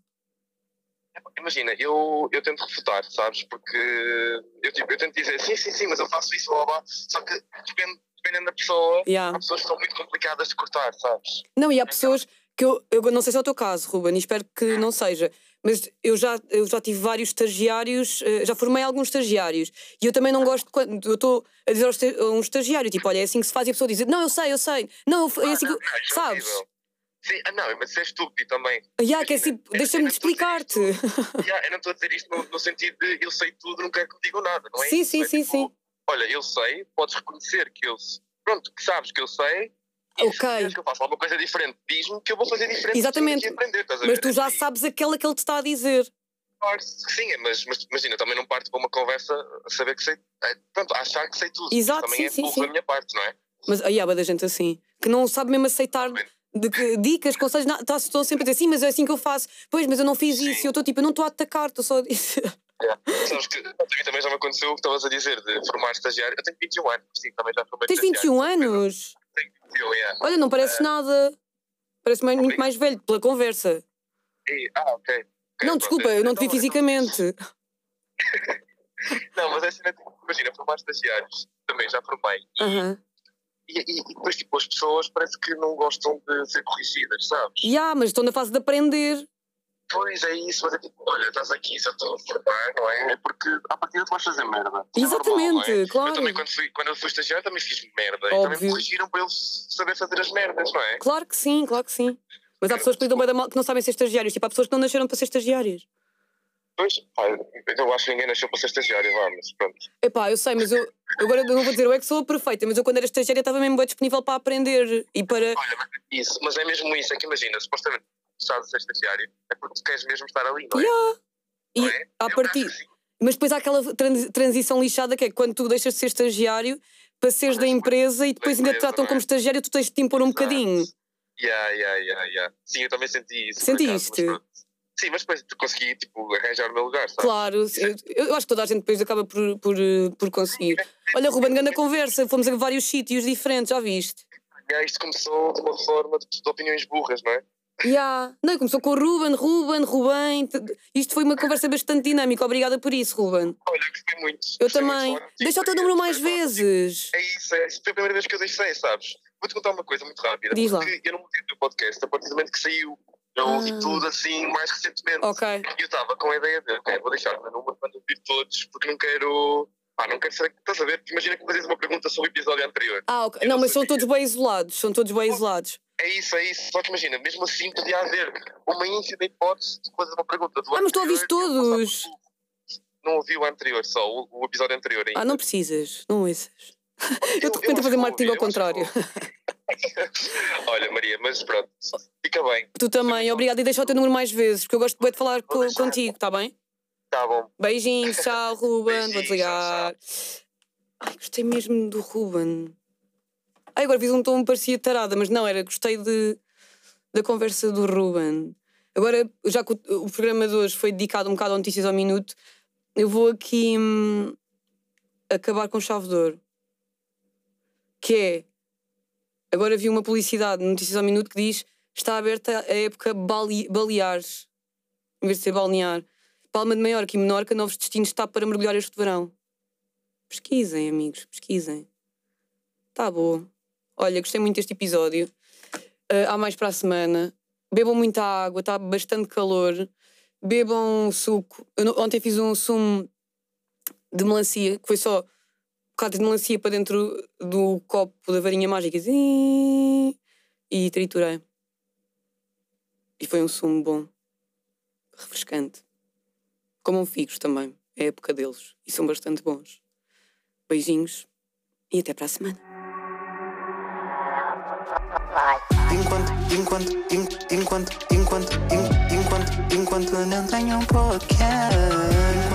[SPEAKER 7] Imagina, eu, eu tento refutar, sabes? Porque eu, tipo, eu tento dizer sim, sim, sim, mas eu faço isso, blá blá. Só que depende, dependendo da pessoa,
[SPEAKER 1] Yeah.
[SPEAKER 7] há pessoas que são muito complicadas de cortar, sabes?
[SPEAKER 1] Não, e há pessoas que eu, eu não sei se é o teu caso, Ruben, e espero que não seja, mas eu já, eu já tive vários estagiários, eh, já formei alguns estagiários, e eu também não gosto quando eu estou a dizer a um estagiário, tipo, olha, é assim que se faz, e a pessoa diz, não, eu sei, eu sei, não, é assim que.
[SPEAKER 7] Ah, é
[SPEAKER 1] Sabes?
[SPEAKER 7] Sim, ah, não, mas isso é estúpido também.
[SPEAKER 1] Yeah, que é assim, deixa-me de explicar-te.
[SPEAKER 7] Yeah, eu não estou a dizer isto no, no sentido de eu sei tudo, não quero que me digam nada, não é?
[SPEAKER 1] Sim,
[SPEAKER 7] isso?
[SPEAKER 1] sim,
[SPEAKER 7] É
[SPEAKER 1] sim,
[SPEAKER 7] tipo,
[SPEAKER 1] sim.
[SPEAKER 7] Olha, eu sei, podes reconhecer que eu. Pronto, que sabes que eu sei.
[SPEAKER 1] Ok.
[SPEAKER 7] se que eu faça alguma coisa diferente, diz-me que eu vou fazer diferente.
[SPEAKER 1] Exatamente.
[SPEAKER 7] aprender,
[SPEAKER 1] Mas tu já
[SPEAKER 7] E-
[SPEAKER 1] sabes aquela que ele te está a dizer.
[SPEAKER 7] Sim, mas, mas imagina, também não parto para uma conversa a saber que sei. é, Pronto, a achar que sei tudo.
[SPEAKER 1] Exato,
[SPEAKER 7] também
[SPEAKER 1] sim,
[SPEAKER 7] é
[SPEAKER 1] sim, sim.
[SPEAKER 7] da minha parte, não é?
[SPEAKER 1] Mas aí há bué da gente assim, que não sabe mesmo aceitar de que, dicas, conselhos, não, tá, estão sempre a dizer sim, mas é assim que eu faço. Pois, mas eu não fiz isso, eu estou tipo, eu não estou a atacar, estou só a dizer.
[SPEAKER 7] Sabes que a mim também já me aconteceu o que estavas a dizer de formar estagiário. Eu tenho 21 anos, sim, também já formei
[SPEAKER 1] Tens
[SPEAKER 7] estagiário.
[SPEAKER 1] 21 anos?
[SPEAKER 7] Tenho 21, yeah.
[SPEAKER 1] Olha, não pareces nada. Parece mais, muito mais velho pela conversa.
[SPEAKER 7] E- ah, ok. Ok,
[SPEAKER 1] Não, desculpa, eu não te vi
[SPEAKER 7] então-
[SPEAKER 1] fisicamente.
[SPEAKER 7] Não, mas é assim, imagina, formar estagiários, também já formei. E,
[SPEAKER 1] Aham.
[SPEAKER 7] E, e, e depois, tipo, as pessoas parece que não gostam de ser corrigidas, sabes?
[SPEAKER 1] Ya, mas estou na fase de aprender.
[SPEAKER 7] Pois é isso, mas é tipo, olha, estás aqui, já estou a formar, não é? É porque à partida tu vais fazer merda. Isso é normal,
[SPEAKER 1] Exatamente,
[SPEAKER 7] é?
[SPEAKER 1] claro.
[SPEAKER 7] Eu também, quando, fui, quando eu fui estagiário, também fiz merda. E também
[SPEAKER 1] Óbvio.
[SPEAKER 7] me corrigiram para eles saber fazer as merdas, não é?
[SPEAKER 1] Claro que sim, claro que sim. Mas há pessoas que lidam bem da mal que não sabem ser estagiários. Tipo, há pessoas que não nasceram para ser estagiários.
[SPEAKER 7] Pois, pá, eu acho que ninguém nasceu para ser estagiário, vá, mas pronto.
[SPEAKER 1] Epá, eu sei, mas eu agora eu não vou dizer eu é que sou a perfeita, mas eu quando era estagiária estava mesmo bem disponível para aprender e para.
[SPEAKER 7] Olha, mas isso, mas é mesmo isso, é que imagina, supostamente estás a ser estagiário, é porque queres mesmo estar ali, não é?
[SPEAKER 1] Ya. E
[SPEAKER 7] Não é?
[SPEAKER 1] à
[SPEAKER 7] Eu
[SPEAKER 1] partir.
[SPEAKER 7] acho que sim.
[SPEAKER 1] Mas depois há aquela tran- transição lixada que é quando tu deixas de ser estagiário para seres da empresa e depois ainda te tratam
[SPEAKER 7] não é?
[SPEAKER 1] como estagiário, tu tens de te impor um
[SPEAKER 7] Exato.
[SPEAKER 1] bocadinho.
[SPEAKER 7] Yeah, yeah, yeah, yeah. Sim, eu também senti isso.
[SPEAKER 1] Sentiste?
[SPEAKER 7] acaso, mas. Sim, mas depois consegui tipo, arranjar o meu lugar, sabe?
[SPEAKER 1] Claro, eu, eu acho que toda a gente depois acaba por, por, eh, por conseguir. Olha, Ruben, grande conversa, fomos a vários sítios diferentes, já viste?
[SPEAKER 7] Yeah, isto começou de uma forma de, de opiniões burras, não é?
[SPEAKER 1] Ya. Não, começou com o Ruben, Ruben, Rubem. t- Isto foi uma conversa bastante dinâmica. Obrigada por isso, Ruben.
[SPEAKER 7] Olha, eu gostei muito.
[SPEAKER 1] Eu
[SPEAKER 7] Gostei muito
[SPEAKER 1] também.
[SPEAKER 7] contigo,
[SPEAKER 1] Deixa o teu número mais vezes.
[SPEAKER 7] É isso, é isso. Foi a primeira vez que eu deixei, sabes? Vou-te contar uma coisa muito rápida.
[SPEAKER 1] Diz lá.
[SPEAKER 7] Eu não mudei do podcast a partir do momento que saiu. Eu ouvi
[SPEAKER 1] Ah.
[SPEAKER 7] tudo assim mais recentemente.
[SPEAKER 1] Ok.
[SPEAKER 7] E eu estava com a ideia de, ok, vou deixar o meu número para ouvir todos, porque não quero. Pá, não quero ser. Estás a ver? Imagina que fazes uma pergunta sobre o episódio anterior.
[SPEAKER 1] Ah, ok.
[SPEAKER 7] Eu
[SPEAKER 1] Não, mas são todos bem isolados. São todos bem isolados.
[SPEAKER 7] É isso, é isso. Só que imagina, mesmo assim podia haver uma ínfima hipótese de fazer uma pergunta do
[SPEAKER 1] Ah, mas tu ouviste todos.
[SPEAKER 7] não ouvi o anterior só, o, o episódio anterior ainda.
[SPEAKER 1] Ah, não precisas, não ouças. Eu repente a fazer marketing ao contrário.
[SPEAKER 7] Olha, Maria, mas pronto, fica bem.
[SPEAKER 1] Tu também, obrigada. E deixa o teu número mais vezes, porque eu gosto de falar co-
[SPEAKER 7] deixar.
[SPEAKER 1] contigo, está bem?
[SPEAKER 7] Tá bom.
[SPEAKER 1] Beijinhos, tchau, Ruben. Vou desligar. Ai, gostei mesmo do Ruben. Ai, agora fiz um tom parecia tarada, mas não, era gostei de, da conversa do Ruben. Agora, já que o, o programa de hoje foi dedicado um bocado a notícias ao minuto, eu vou aqui hum, acabar com chave de ouro. Que é. Agora vi uma publicidade no Notícias ao Minuto que diz está aberta a época bali, baleares, em vez de ser balnear. Palma de Maiorca e Menorca, novos destinos está para mergulhar este verão. Pesquisem, amigos, pesquisem. Tá boa. Olha, gostei muito deste episódio. Ah, há mais para a semana. Bebam muita água, está bastante calor. Bebam suco. Eu ontem fiz um sumo de melancia, que foi só de melancia para dentro do copo da varinha mágica Zim, e triturei. E foi um sumo bom, refrescante. Comam figos também, é a época deles e são bastante bons. Beijinhos e até para a semana.
[SPEAKER 8] Enquanto, enquanto, en- enquanto, enquanto, en- enquanto, enquanto, enquanto não tenho um podcast.